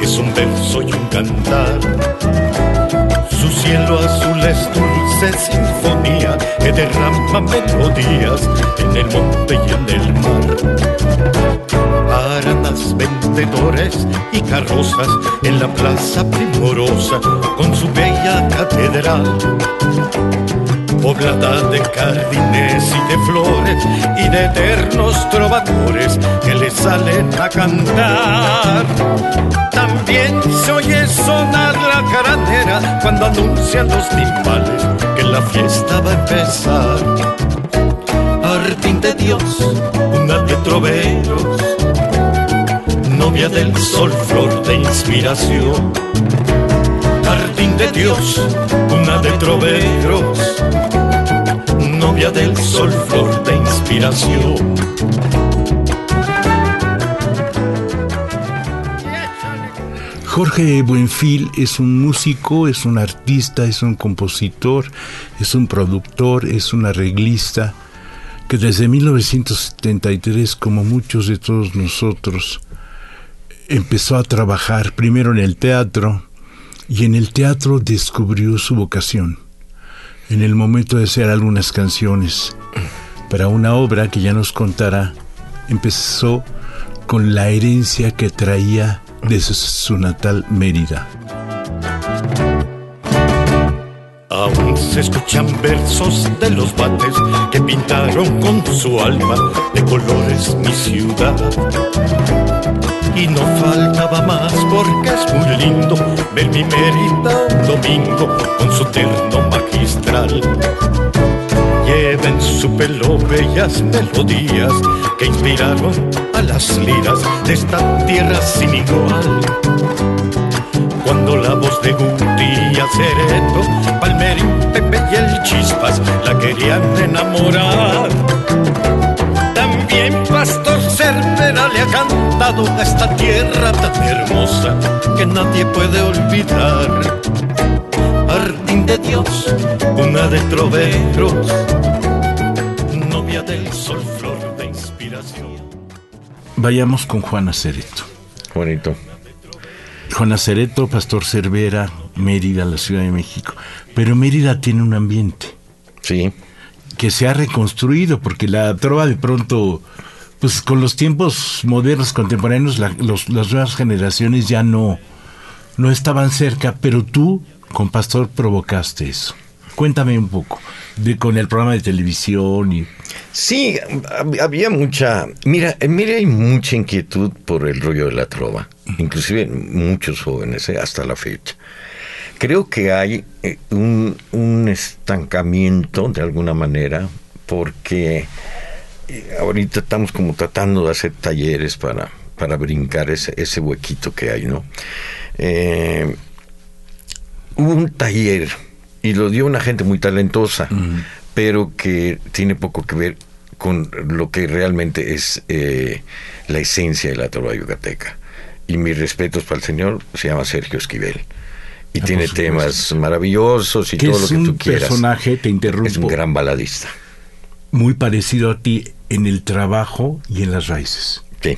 Es un verso y un cantar. Su cielo azul es dulce sinfonía que derrama melodías en el monte y en el mar. Paradas, vendedores y carrozas en la plaza primorosa con su bella catedral poblada de jardines y de flores y de eternos trovadores que le salen a cantar. También se oye sonar la caranera cuando anuncian los timbales que la fiesta va a empezar. Jardín de Dios, una de troveros, novia del sol, flor de inspiración. Jardín de Dios, una de troveros novia del sol, flor de inspiración. Jorge Buenfil es un músico, es un artista, es un compositor, es un productor, es un arreglista que desde 1973, como muchos de todos nosotros, empezó a trabajar primero en el teatro y en el teatro descubrió su vocación en el momento de hacer algunas canciones para una obra que ya nos contará, empezó con la herencia que traía de su, natal Mérida. Aún se escuchan versos de los bates que pintaron con su alma de colores mi ciudad. Y no faltaba más porque es muy lindo ver mi Mérida un domingo con su terno magistral. Lleva en su pelo bellas melodías que inspiraron a las liras de esta tierra sin igual. Cuando la voz de Guti Acereto, Palmerín, Pepe y el Chispas la querían enamorar. También Pastor Cervera le ha cantado a esta tierra tan hermosa que nadie puede olvidar. De Dios, una de troveros, novia del sol, flor de inspiración. Vayamos con Juana Cereto. Juanito. Juana Cereto, Pastor Cervera, Mérida, la Ciudad de México. Pero Mérida tiene un ambiente. Sí. Que se ha reconstruido, porque la trova de pronto, pues con los tiempos modernos, contemporáneos, las nuevas generaciones ya no, no estaban cerca, pero tú con Pastor provocaste eso. Cuéntame un poco de con el programa de televisión y Sí, había mucha, mira, mira hay mucha inquietud por el rollo de la trova, inclusive muchos jóvenes ¿eh? hasta la fecha. Creo que hay eh, un, un, estancamiento de alguna manera porque eh, ahorita estamos como tratando de hacer talleres para, para brincar ese, ese huequito que hay, ¿no? Hubo un taller y lo dio una gente muy talentosa, pero que tiene poco que ver con lo que realmente es eh, la esencia de la trova yucateca. Y mis respetos para el señor, se llama Sergio Esquivel. Y ah, tiene temas maravillosos y todo lo que tú quieras. personaje, te interrumpo. Es un gran baladista. Muy parecido a ti en el trabajo y en las raíces. Sí.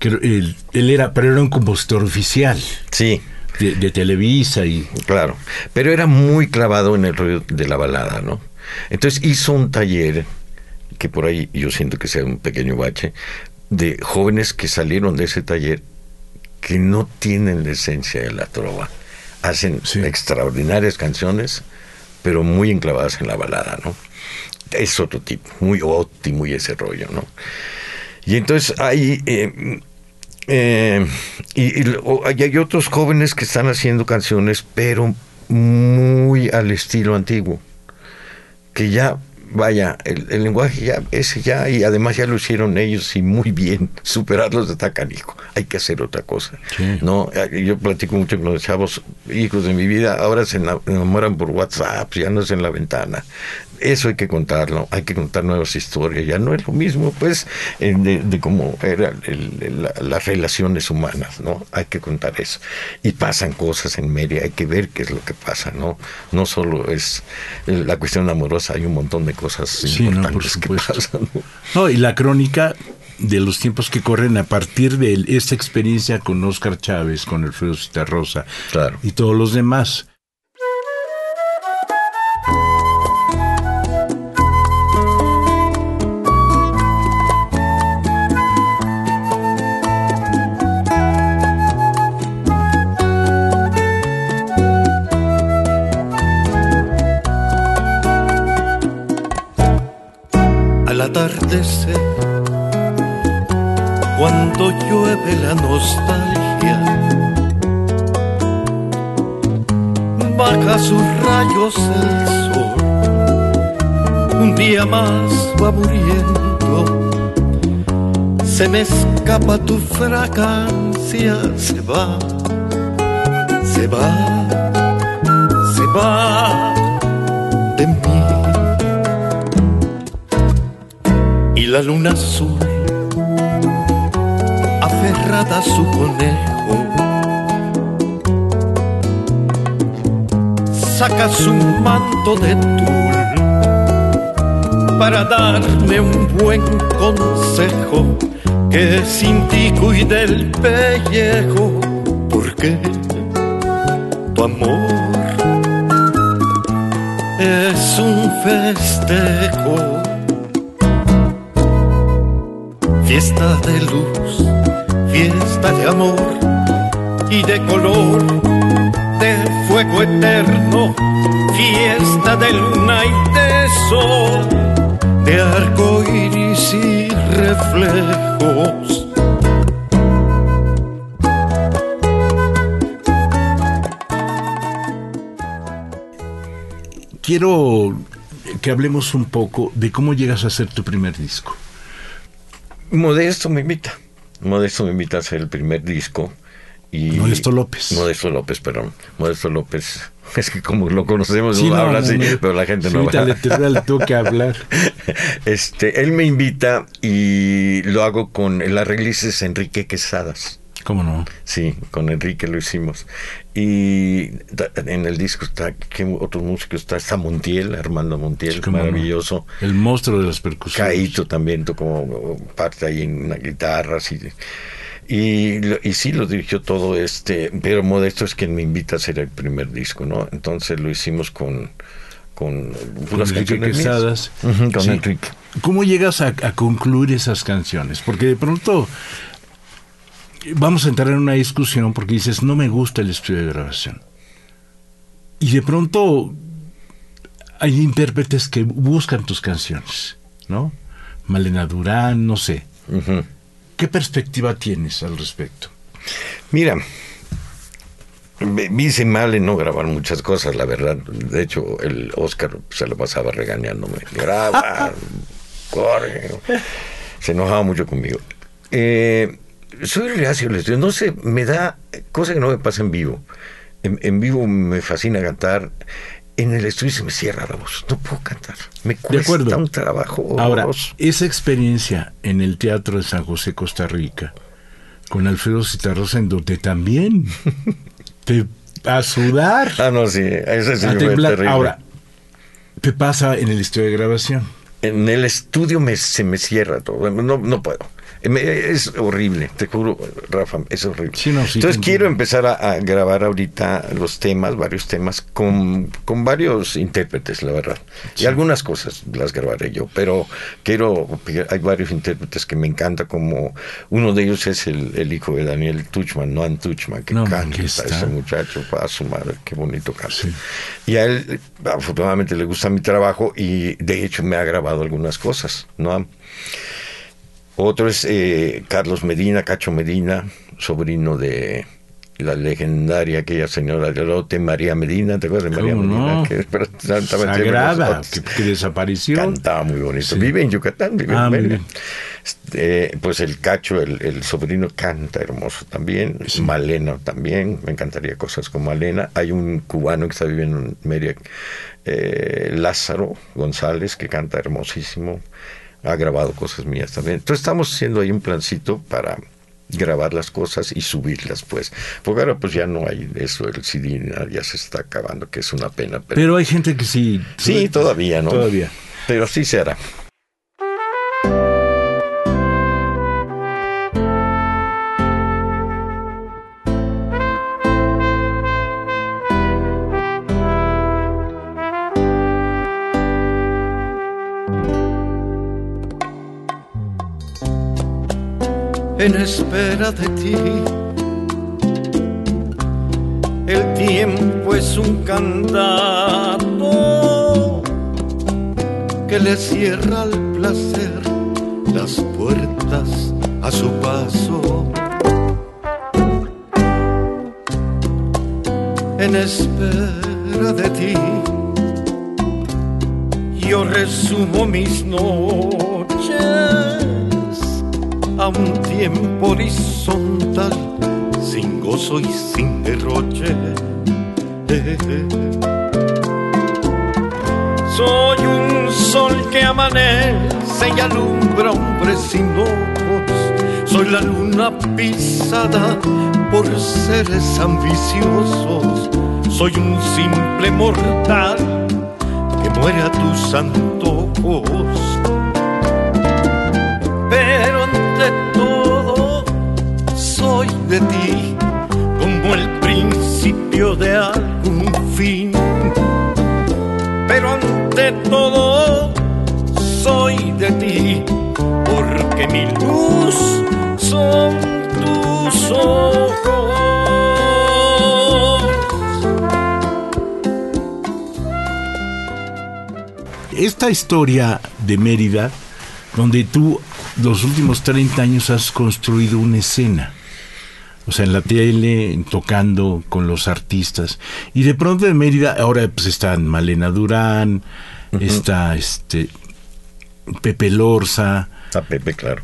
él, él era, pero era un compositor oficial. Sí de, Televisa y... Claro, pero era muy clavado en el rollo de la balada, ¿no? Entonces hizo un taller, que por ahí yo siento que sea un pequeño bache, de jóvenes que salieron de ese taller que no tienen la esencia de la trova. Hacen extraordinarias canciones, pero muy enclavadas en la balada, ¿no? Es otro tipo, muy óptimo y ese rollo, ¿no? Y entonces ahí eh, eh, y, hay otros jóvenes que están haciendo canciones, pero muy al estilo antiguo, que ya vaya, el, lenguaje ya, ese ya, y además ya lo hicieron ellos y muy bien, superarlos de tacanico. Hay que hacer otra cosa. No, eh, yo platico mucho con los chavos, hijos de mi vida, ahora se enamoran por WhatsApp, ya no es en la ventana eso hay que contarlo, hay que contar nuevas historias, ya no es lo mismo pues eh, de, cómo eran las relaciones humanas, ¿no? Hay que contar eso. Y pasan cosas en media, hay que ver qué es lo que pasa, ¿no? No solo es la cuestión amorosa, hay un montón de cosas importantes que pasan. ¿no? y la crónica de los tiempos que corren a partir de esta experiencia con Oscar Chávez, con Alfredo Citarrosa claro. y todos los demás llueve la nostalgia. Baja sus rayos el sol, un día más va muriendo. Se me escapa tu fragancia, se va, se va, se va de mí. Y la luna azul su conejo. Saca su manto de tul para darme un buen consejo que sin ti cuide el pellejo, porque tu amor es un festejo, fiesta de luz fiesta de amor y de color, de fuego eterno, fiesta de luna y de sol, de arco iris y reflejos. Quiero que hablemos un poco de cómo llegas a hacer tu primer disco. Modesto me invita. Modesto me invita a hacer el primer disco. Y Modesto López. Modesto López, perdón. Modesto López. Es que como lo conocemos, no, habla así, pero la gente no va. Le, le tengo que hablar. Este, él me invita y lo hago con el arreglista es Enrique Quesadas. ¿Cómo no? Sí, con Enrique lo hicimos. Y en el disco está, ¿qué otro músico está? Está Montiel, Armando Montiel, maravilloso. El monstruo de las percusiones. Caíto también tocó parte ahí en guitarras y, y, y sí lo dirigió todo este, pero Modesto es quien me invita a hacer el primer disco, ¿no? Entonces lo hicimos con con puras canciones con Enrique. ¿Cómo llegas a, a concluir esas canciones? Porque de pronto vamos a entrar en una discusión porque dices, no me gusta el estudio de grabación. Y de pronto hay intérpretes que buscan tus canciones, ¿no? Malena Durán, no sé. ¿Qué perspectiva tienes al respecto? Mira, me, hice mal en no grabar muchas cosas, la verdad. De hecho, el Oscar se lo pasaba regañándome. Graba, corre. Se enojaba mucho conmigo. Eh, soy reacio No sé, me da cosa que no me pasa en vivo. En, vivo me fascina cantar. En el estudio se me cierra la voz. No puedo cantar. Me cuesta un trabajo. Ahora, esa experiencia en el Teatro de San José, Costa Rica, con Alfredo Citarrosa en donde también te a sudar. Ah, no, sí. Ese sí terrible. Ahora, ¿qué pasa en el estudio de grabación? En el estudio me, se me cierra todo. No, no puedo. Es horrible, te juro, Rafa, es horrible. Entonces quiero empezar a, grabar ahorita los temas, varios temas, con, con varios intérpretes, la verdad. Y algunas cosas las grabaré yo, pero quiero, hay varios intérpretes que me encanta, como uno de ellos es el, hijo de Daniel Tuchman, Noan Tuchman, que canta ese muchacho, para su madre, qué bonito canta. Y a él, afortunadamente, le gusta mi trabajo y de hecho me ha grabado algunas cosas, ¿no? Otro es eh, Carlos Medina, Cacho Medina, sobrino de, la legendaria aquella señora de Lote, María Medina, ¿te acuerdas de María Medina? No? Que, Sagrada, que, que, desapareció. Cantaba muy bonito. Sí. Vive en Yucatán, vive ah, en Mérida. Este, pues el Cacho, el, el, sobrino, canta hermoso también. Sí. Malena también. Me encantaría cosas con Malena. Hay un cubano que está viviendo en Mérida, eh, Lázaro González, que canta hermosísimo. Ha grabado cosas mías también. Entonces estamos haciendo ahí un plancito para grabar las cosas y subirlas, pues. Porque ahora pues ya no hay eso, el CD ya se está acabando, que es una pena. Pero, pero hay gente que sí. Sí, todavía, ¿no? Todavía. Pero sí se hará. En espera de ti. El tiempo es un candado que le cierra al placer las puertas a su paso. En espera de ti, yo resumo mis noches un tiempo horizontal, sin gozo y sin derroche. Soy un sol que amanece y alumbra hombres sin ojos. Soy la luna pisada por seres ambiciosos. Soy un simple mortal que muere a tus antojos. De ti como el principio de algún fin. Pero ante todo soy de ti porque mi luz son tus ojos. Esta historia de Mérida, donde tú los últimos 30 años has construido una escena. O sea, en la tele, tocando con los artistas. Y de pronto en Mérida, ahora pues están Malena Durán, uh -huh. está este Pepe Lorza. A Pepe, claro.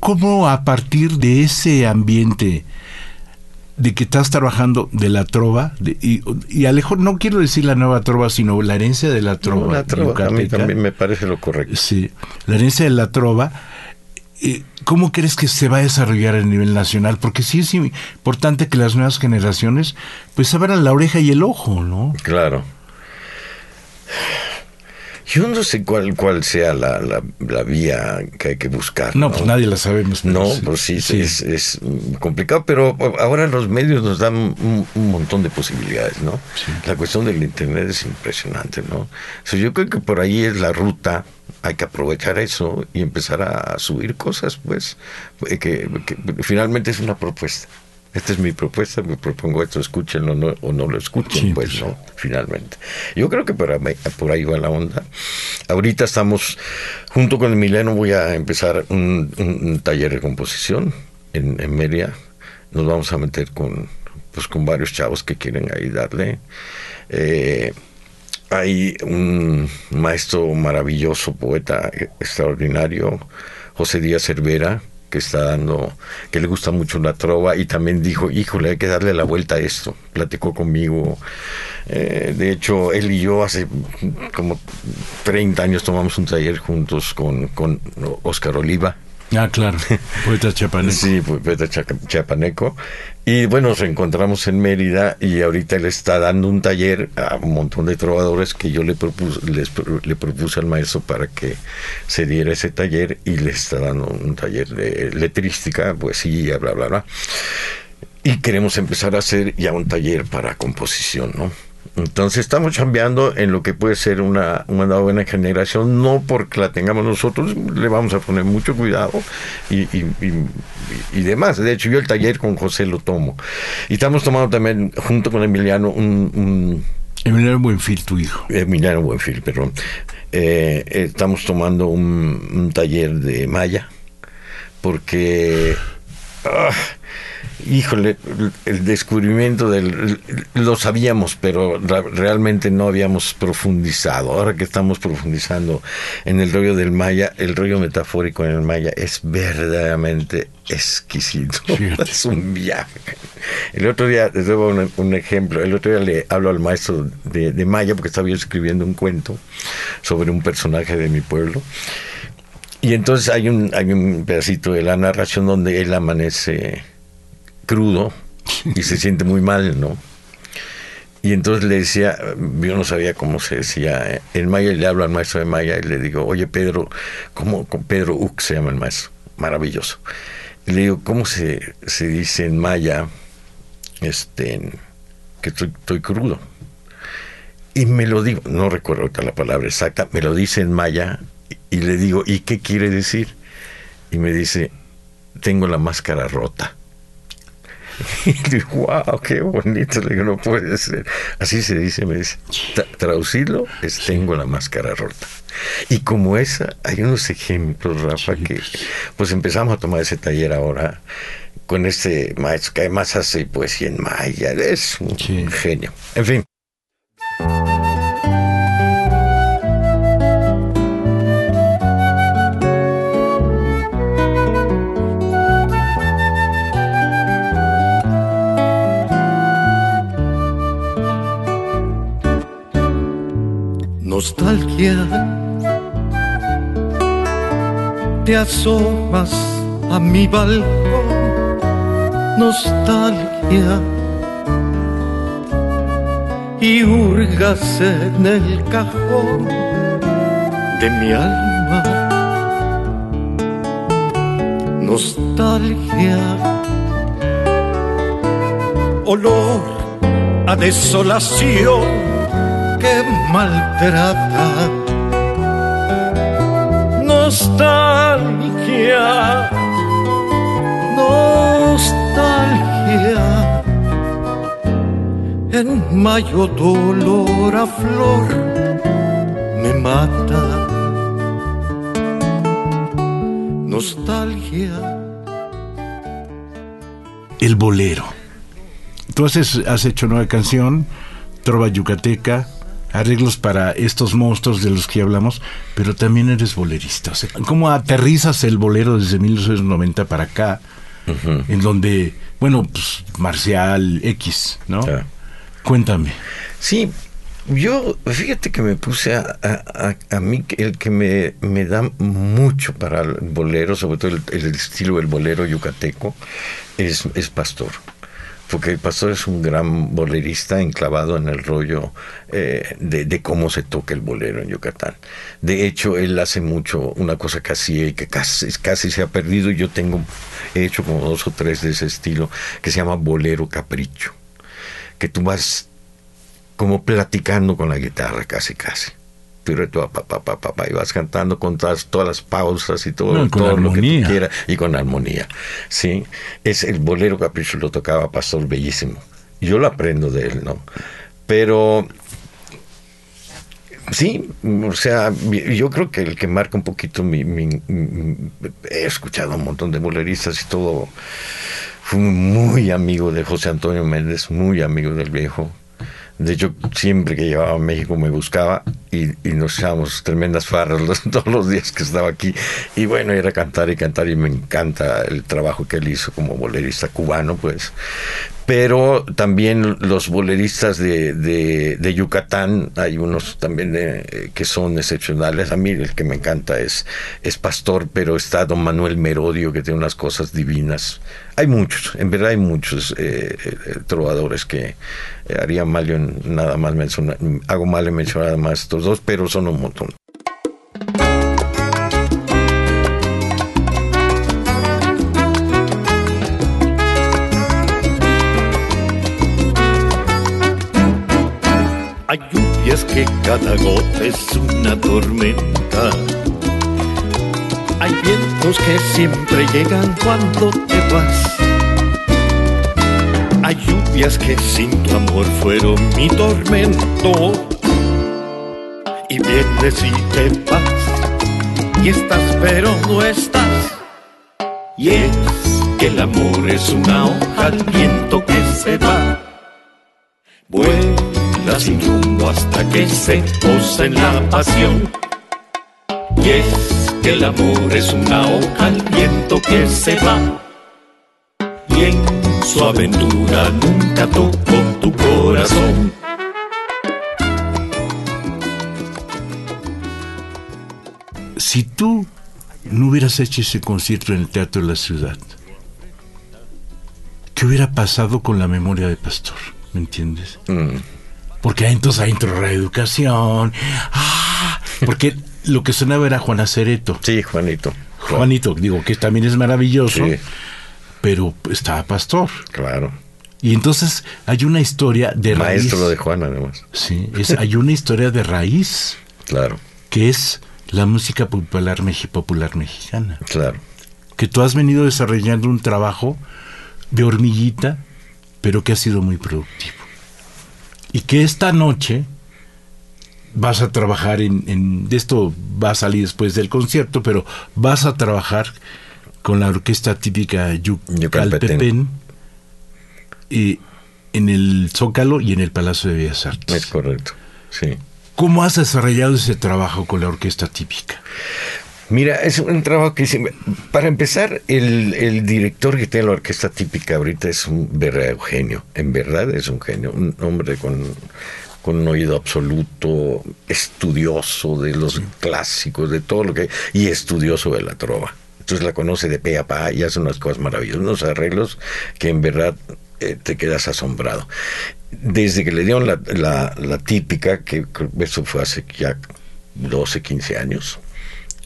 ¿Cómo a partir de ese ambiente de que estás trabajando de la trova, de, y, y, Alejo, no quiero decir la nueva trova, sino la herencia de la trova. No, la trova a mí también me parece lo correcto. Sí, la herencia de la trova. Eh, ¿Cómo crees que se va a desarrollar a nivel nacional? Porque sí es importante que las nuevas generaciones pues abran la oreja y el ojo, ¿no? Claro. Yo no sé cuál, cuál sea la, la, la vía que hay que buscar. No, ¿no? pues nadie la sabemos. No, sí, pues sí, sí. Es, es, complicado, pero ahora los medios nos dan un, un montón de posibilidades, ¿no? Sí. La cuestión del Internet es impresionante, ¿no? O sea, yo creo que por ahí es la ruta, hay que aprovechar eso y empezar a subir cosas, pues, que, que finalmente es una propuesta esta es mi propuesta, me propongo esto, escúchenlo no, o no lo escuchen, sí, pues, no, finalmente. Yo creo que por ahí, por ahí va la onda. Ahorita estamos, junto con Emiliano, voy a empezar un, un, un taller de composición en, en Media. Nos vamos a meter con, pues, con varios chavos que quieren ahí darle. Eh, hay un maestro maravilloso, poeta extraordinario, José Díaz Cervera, que está dando, que le gusta mucho la trova y también dijo, híjole, hay que darle la vuelta a esto. Platicó conmigo. Eh, de hecho, él y yo hace como 30 años tomamos un taller juntos con, con Oscar Oliva. Ah, claro, poeta chapaneco. sí, poeta chapaneco. Y bueno, nos encontramos en Mérida y ahorita él está dando un taller a un montón de trovadores que yo le propuse, le propuse al maestro para que se diera ese taller y le está dando un taller de letrística, poesía, bla, bla, bla. Y queremos empezar a hacer ya un taller para composición, ¿no? Entonces estamos cambiando en lo que puede ser una, una buena generación, no porque la tengamos nosotros, le vamos a poner mucho cuidado y, y, y, y, demás. De hecho, yo el taller con José lo tomo. Y estamos tomando también, junto con Emiliano, un... un Emiliano Buenfil, tu hijo. Emiliano Buenfil, perdón. Eh, estamos tomando un, un, taller de Maya, porque... Uh, híjole, el descubrimiento del... Lo sabíamos, pero realmente no habíamos profundizado. Ahora que estamos profundizando en el rollo del Maya, el rollo metafórico en el Maya es verdaderamente exquisito. Es un viaje. El otro día, les doy un, ejemplo, el otro día le hablo al maestro de, de Maya porque estaba yo escribiendo un cuento sobre un personaje de mi pueblo. Y entonces hay un, hay un pedacito de la narración donde él amanece crudo y se siente muy mal, ¿no? Y entonces le decía, yo no sabía cómo se decía en maya, y le hablo al maestro de maya y le digo, oye Pedro, ¿cómo, Pedro Uc se llama el maestro? Maravilloso. Y le digo, ¿cómo se, se dice en maya este, que estoy, estoy crudo? Y me lo digo, no recuerdo la palabra exacta, me lo dice en maya y le digo, ¿y qué quiere decir? Y me dice, tengo la máscara rota. Y digo, wow, qué bonito. Le digo, no puede ser. Así se dice, me dice. Traducirlo es tengo la máscara rota. Y como esa, hay unos ejemplos, Rafa, que pues empezamos a tomar ese taller ahora con este maestro que además hace poesía en maya. Es un genio. En fin. Nostalgia. Te asomas a mi balcón, nostalgia. Y hurgas en el cajón de mi alma. Nostalgia. Olor a desolación que maltrata. Nostalgia, nostalgia. En mayo dolor a flor me mata. Nostalgia. El bolero. Tú has hecho nueva canción, Trova Yucateca, arreglos para estos monstruos de los que hablamos, pero también eres bolerista. ¿Cómo aterrizas el bolero desde 1990 para acá? En donde, bueno, pues Marcial X, ¿no? Cuéntame. Sí, yo, fíjate que me puse a, a, mí, el que me, me, da mucho para el bolero, sobre todo el, el estilo del bolero yucateco, es, es Pastor porque el pastor es un gran bolerista enclavado en el rollo eh, de, cómo se toca el bolero en Yucatán. De hecho, él hace mucho una cosa que hacía y que casi, casi se ha perdido. Yo tengo, he hecho como dos o tres de ese estilo, que se llama bolero capricho, que tú vas como platicando con la guitarra casi casi y vas cantando con todas, todas las pausas y todo, lo que tú quieras y con armonía. ¿sí? Es el bolero capricho lo tocaba Pastor bellísimo. Yo lo aprendo de él, ¿no? Pero Sí, o sea, yo creo que el que marca un poquito mi, he escuchado un montón de boleristas y todo. Fui muy amigo de José Antonio Méndez, muy amigo del viejo. De hecho, siempre que llevaba a México me buscaba y, nos echábamos tremendas farras todos los días que estaba aquí. Y bueno, era cantar y cantar y me encanta el trabajo que él hizo como bolerista cubano, pues pero también los boleristas de, de, Yucatán, hay unos también eh, que son excepcionales. A mí el que me encanta es, es Pastor, pero está don Manuel Merodio, que tiene unas cosas divinas. Hay muchos, en verdad hay muchos eh, eh, trovadores que haría mal en nada más mencionar, hago mal en mencionar más estos dos, pero son un montón. Hay lluvias que cada gota es una tormenta. Hay vientos que siempre llegan cuando te vas. Hay lluvias que sin tu amor fueron mi tormento. Y vienes y te vas. Y estás pero no estás. Y es que el amor es una hoja al viento que se va. Vuela sin rumbo hasta que se posa en la pasión. Y es que el amor es una hoja al viento que se va. Y en su aventura nunca tocó tu corazón. Si tú no hubieras hecho ese concierto en el Teatro de la Ciudad, ¿qué hubiera pasado con la memoria de Pastor? ¿Me entiendes? Mm. Porque entonces ahí entró reeducación. Ah, porque lo que sonaba era Juana Cereto. Sí, Juanito. Juanito, digo que también es maravilloso, Sí, pero estaba Pastor. claro. Y entonces hay una historia de Maestro raíz. de Juan, además. Sí, es, hay una historia de raíz Claro, que es la música popular, popular mexicana. claro. Que tú has venido desarrollando un trabajo de hormiguita, pero que ha sido muy productivo. Y que esta noche vas a trabajar en, en- de esto va a salir después del concierto, pero vas a trabajar con la orquesta típica. Yucalpetén y en el Zócalo y en el Palacio de Bellas Artes. Es correcto. Sí. ¿Cómo has desarrollado ese trabajo con la orquesta típica? Mira, es un trabajo que Para empezar, el, el director que tiene la orquesta típica ahorita es un verdadero genio. En verdad es un genio. Un hombre con, con un oído absoluto, estudioso de los clásicos, de todo lo que. y estudioso de la trova. Entonces la conoce de pe a pa y hace unas cosas maravillosas, unos arreglos que en verdad eh, te quedas asombrado. Desde que le dieron la, la- la típica, que eso fue hace ya 12, 15 años,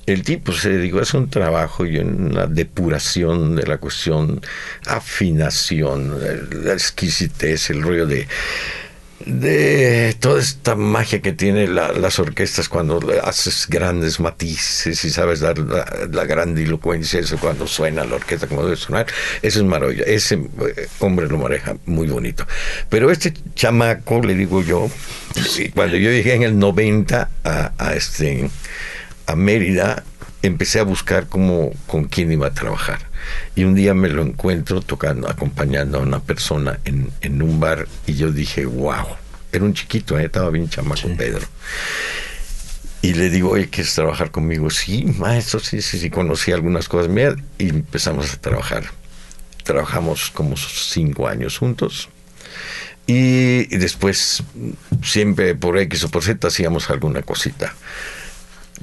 el tipo se dedicó a hacer un trabajo y una depuración de la cuestión, afinación, la exquisitez, el rollo de, de toda esta magia que tienen la- las orquestas cuando haces grandes matices y sabes dar la, la grandilocuencia, eso cuando suena la orquesta como debe sonar, eso es maravilloso. Ese eh, hombre lo maneja muy bonito. Pero este chamaco, le digo yo, cuando yo llegué en el 90 a, a este a Mérida, empecé a buscar cómo, con quién iba a trabajar. Y un día me lo encuentro tocando, acompañando a una persona en, en un bar y yo dije, wow, era un chiquito, ¿eh? estaba bien chamaco Pedro. Y le digo, oye, ¿quieres trabajar conmigo? Sí, maestro, sí, sí, sí, conocí algunas cosas mías y empezamos a trabajar. Trabajamos como cinco años juntos. Y, y después, siempre por X o por Z, hacíamos alguna cosita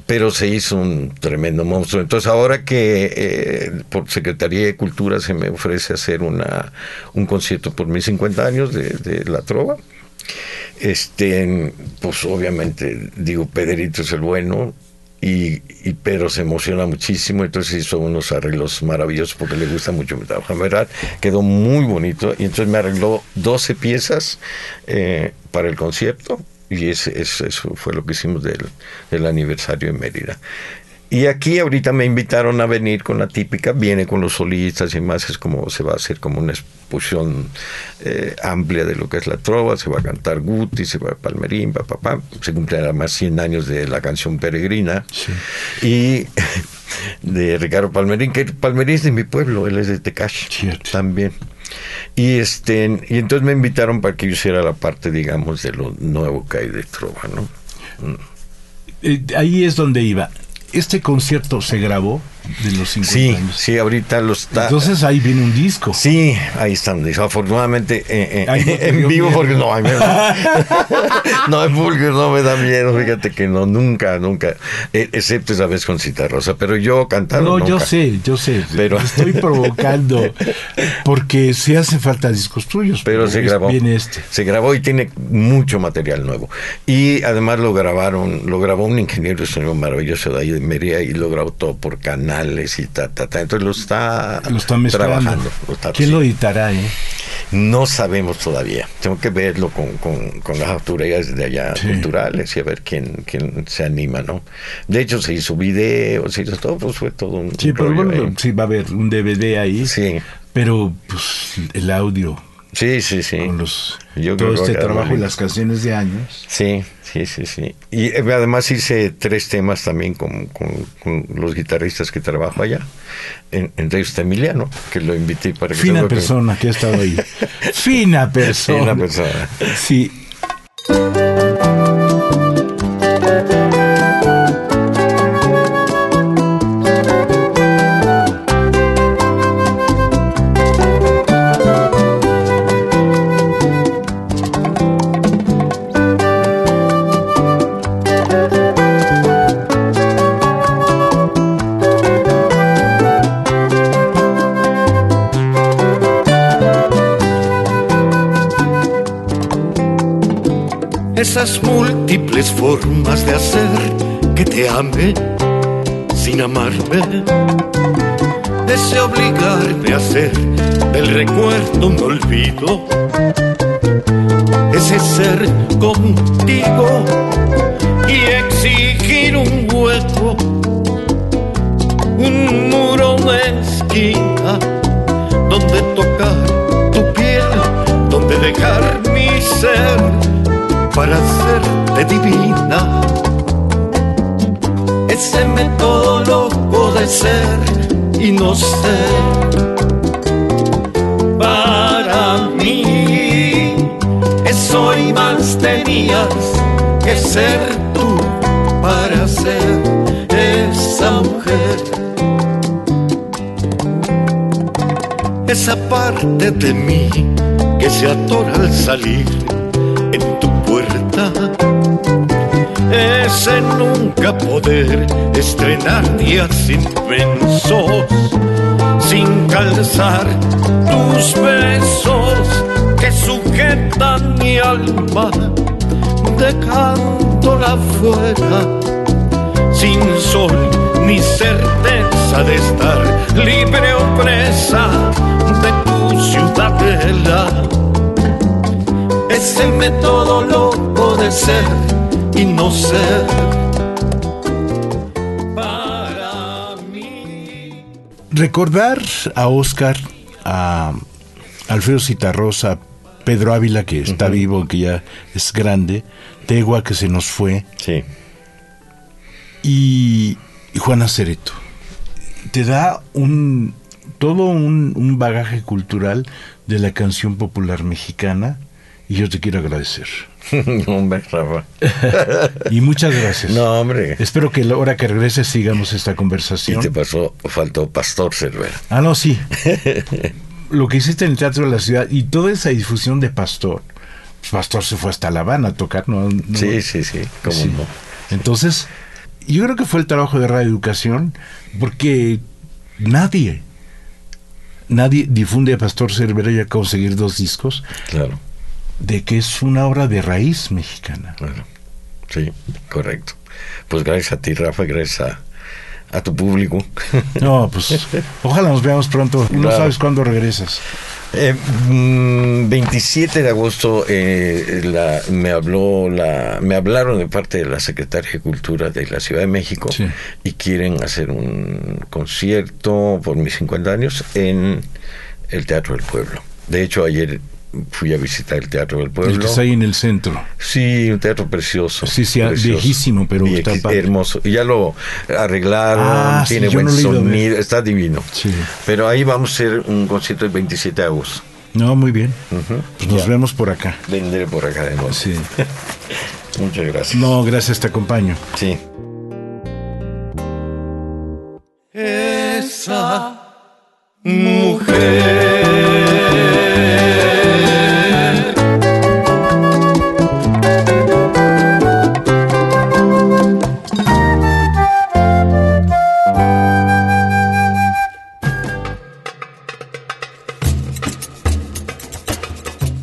pero se hizo un tremendo monstruo. Entonces ahora que eh, por Secretaría de Cultura se me ofrece hacer una, un concierto por mis 50 años de, La Trova, este, pues obviamente digo, Pedrito es el bueno. Y, Pedro se emociona muchísimo, entonces hizo unos arreglos maravillosos porque le gusta mucho mi trabajo. Verdad, quedó muy bonito y entonces me arregló 12 piezas eh, para el concierto y ese, ese- eso fue lo que hicimos del, del aniversario en Mérida. Y aquí ahorita me invitaron a venir con la típica, viene con los solistas y más, es como se va a hacer como una exposición eh, amplia de lo que es la trova, se va a cantar Guti, se va a Palmerín, pa, pa, pa. se cumplen además 100 años de la canción Peregrina y de Ricardo Palmerín, que Palmerín es de mi pueblo, él es de Tecash también. Y este y entonces me invitaron para que yo hiciera la parte, digamos, de lo nuevo que hay de trova, ¿no? Eh, ahí es donde iba. Este concierto se grabó de los 50 Sí, años. sí, ahorita lo está. Entonces ahí viene un disco. Sí, ahí están. Afortunadamente eh, eh, Ay, no te en vivo miedo. porque no, me- no en público no me da miedo. Fíjate que no, nunca, nunca, eh, excepto esa vez con Cita Rosa. Pero yo cantando No, yo sé, yo sé. Pero- Estoy provocando. Porque sí hace falta discos tuyos. Pero se grabó. Viene este. Se grabó y tiene mucho material nuevo. Y además lo grabaron, lo grabó un ingeniero de sonido maravilloso de ahí de y lo grabó todo por canales y ta, ta, ta. Entonces lo está, Lo está mezclando. trabajando. lo está- ¿Quién lo editará, eh? No sabemos todavía. Tengo que verlo con, con, con las autoridades de allá Sí. culturales y a ver quién, quién se anima, ¿no? De hecho, se hizo video, se hizo todo, pues fue todo un Sí, pero rollo bueno, sí va a haber un DVD ahí. Sí. Pero pues el audio Sí, sí, sí. Con los, Yo todo creo este trabajo y las canciones de años. Sí, sí, sí, sí. Y eh, además hice tres temas también con, con- con los guitarristas que trabajo allá. En, entre ellos está Emiliano, que lo invité para que Fina persona que ha estado ahí. Fina persona. Fina persona. Sí. Esas múltiples formas de hacer que te ame sin amarme. Ese obligarme a hacer del recuerdo un olvido. Ese ser contigo y exigir un hueco. Un muro de esquina donde tocar tu piel, donde dejar mi ser para hacerte divina. Ese método loco de ser y no ser para mí. Eso y más tenías que ser tú para ser esa mujer. Esa parte de mí que se atora al salir Ese nunca poder estrenar días inmensos sin calzar tus besos que sujetan mi alma dejándola fuera sin sol ni certeza de estar libre o presa de tu ciudadela. Ese método loco de ser y no ser para mí. Recordar a Oscar, a Alfredo Citarrosa, a Pedro Ávila, que está vivo, que ya es grande, Tegua, que se nos fue, Sí. y, y Juana Cereto. Te da un todo un, un bagaje cultural de la canción popular mexicana y yo te quiero agradecer. hombre, Rafa. Y muchas gracias. No, hombre. Espero que la hora que regreses sigamos esta Y conversación. te pasó, faltó Pastor Cervera. Ah, no, sí. Lo que hiciste en el Teatro de la Ciudad y toda esa difusión de Pastor. Pastor se fue hasta La Habana a tocar, ¿no? No- Sí, sí, sí, cómo Sí. no. Entonces, yo creo que fue el trabajo de radioeducación, porque nadie, nadie difunde a Pastor Cervera y a conseguir dos discos Claro, de que es una obra de raíz mexicana. claro. Sí, correcto. Pues gracias a ti, Rafa, gracias a, a tu público. No, pues ojalá nos veamos pronto. No Claro. sabes cuándo regresas. Eh, mm, 27 de agosto eh, la- me habló la me hablaron de parte de la Secretaría de Cultura de la Ciudad de México Sí. y quieren hacer un concierto por mis 50 años en el Teatro del Pueblo. De hecho ayer fui a visitar el Teatro del Pueblo. El que está ahí en el centro. Sí, un teatro precioso. Sí, sí, precioso. viejísimo, pero Vie- está padre. hermoso. Y ya lo arreglaron, Ah, tiene buen no sonido, está divino. Sí. Pero ahí vamos a hacer un concierto el 27 de agosto. No, muy bien. Pues nos vemos por acá. Vendré por acá de nuevo. Sí. Muchas gracias. No, gracias, te acompaño. Sí. esa mujer.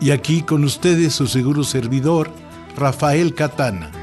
Y aquí con ustedes su seguro servidor, Rafael Catana.